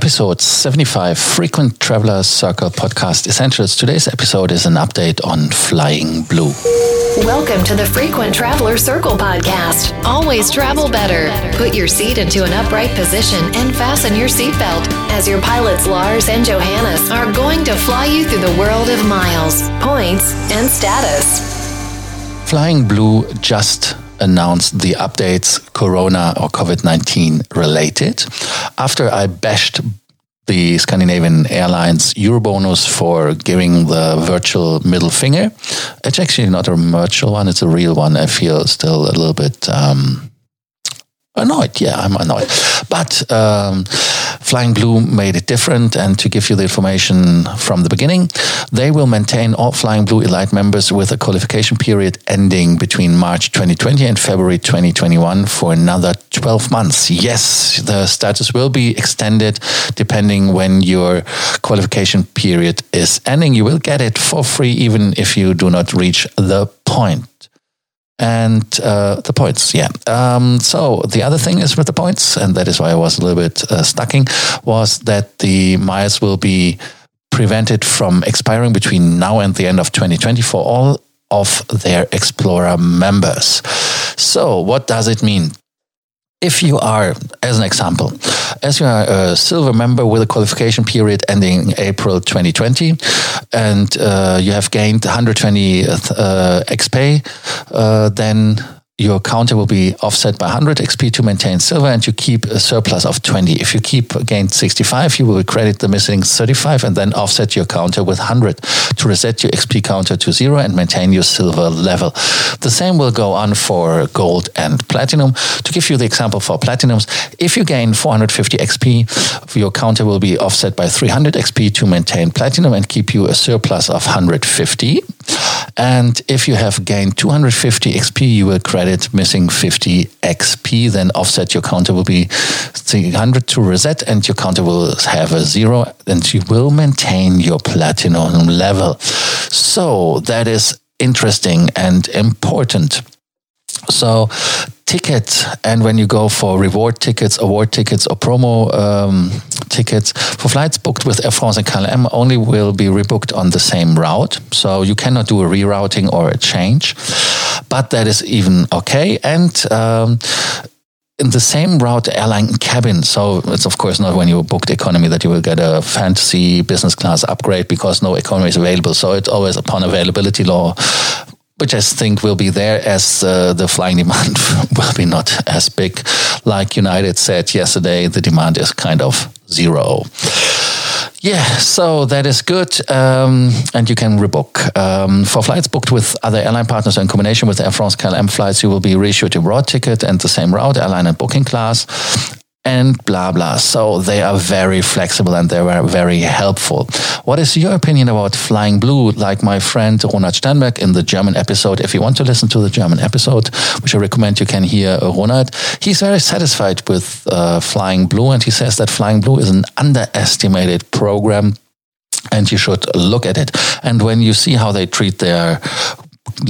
Episode 75 Frequent Traveler Circle Podcast Essentials. Today's episode is an update on Flying Blue. Welcome to the Frequent Traveler Circle Podcast. Always travel better. Put your seat into an upright position and fasten your seatbelt as your pilots Lars and Johannes are going to fly you through the world of miles, points, and status. Flying Blue just announced the updates Corona or COVID 19 related. After I bashed the Scandinavian Airlines Eurobonus for giving the virtual middle finger, it's actually not a virtual one, it's a real one. I feel still a little bit. Um, annoyed. Yeah, I'm annoyed. But um, Flying Blue made it different. And to give you the information from the beginning, they will maintain all Flying Blue Elite members with a qualification period ending between March 2020 and February 2021 for another 12 months. Yes, the status will be extended depending when your qualification period is ending. You will get it for free even if you do not reach the point and uh, the points. Yeah. Um, so the other thing is with the points, and that is why I was a little bit uh, stucking, was that the miles will be prevented from expiring between now and the end of 2020 for all of their Explorer members. So what does it mean? if you are, as an example, as you are a silver member with a qualification period ending April 2020, and uh, you have gained 120 uh, XP, uh, then your counter will be offset by 100 XP to maintain silver and you keep a surplus of 20. If you keep gained 65, you will credit the missing 35 and then offset your counter with 100 to reset your XP counter to zero and maintain your silver level. The same will go on for gold and platinum. To give you the example for platinums, if you gain 450 XP, your counter will be offset by 300 XP to maintain platinum and keep you a surplus of 150. And if you have gained 250 XP, you will credit missing 50 XP. Then offset your counter will be 300 to reset, and your counter will have a zero, and you will maintain your platinum level. So that is interesting and important. So tickets and when you go for reward tickets, award tickets, or promo um, tickets for flights booked with Air France and KLM only will be rebooked on the same route. So you cannot do a rerouting or a change, but that is even okay. And um, in the same route airline cabin. So it's of course not when you booked economy that you will get a fancy business class upgrade because no economy is available. So it's always upon availability law which I think will be there as uh, the flying demand will be not as big. Like United said yesterday, the demand is kind of zero. Yeah, so that is good. Um, and you can rebook. Um, for flights booked with other airline partners in combination with Air France KLM flights, you will be reissued a raw ticket and the same route, airline and booking class and blah blah. So they are very flexible and they were very helpful. What is your opinion about Flying Blue? Like my friend Ronald Sternberg in the German episode. If you want to listen to the German episode, which I recommend you can hear Ronald, he's very satisfied with uh, Flying Blue and he says that Flying Blue is an underestimated program and you should look at it. And when you see how they treat their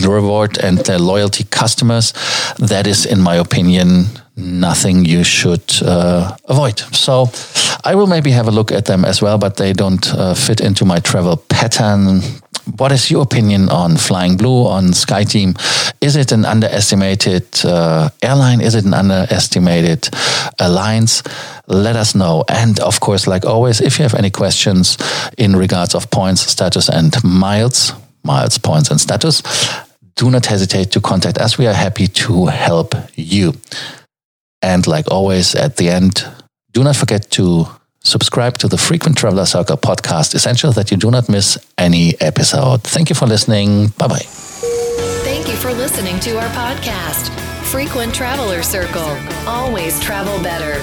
reward and their loyalty customers, that is, in my opinion, nothing you should uh, avoid. So I will maybe have a look at them as well, but they don't uh, fit into my travel pattern. What is your opinion on Flying Blue, on SkyTeam? Is it an underestimated uh, airline? Is it an underestimated alliance? Let us know. And of course, like always, if you have any questions in regards of points, status, and miles, miles, points, and status, do not hesitate to contact us. We are happy to help you. And like always, at the end, do not forget to subscribe to the Frequent Traveler Circle podcast, essential that you do not miss any episode. Thank you for listening. Bye bye. Thank you for listening to our podcast, Frequent Traveler Circle. Always travel better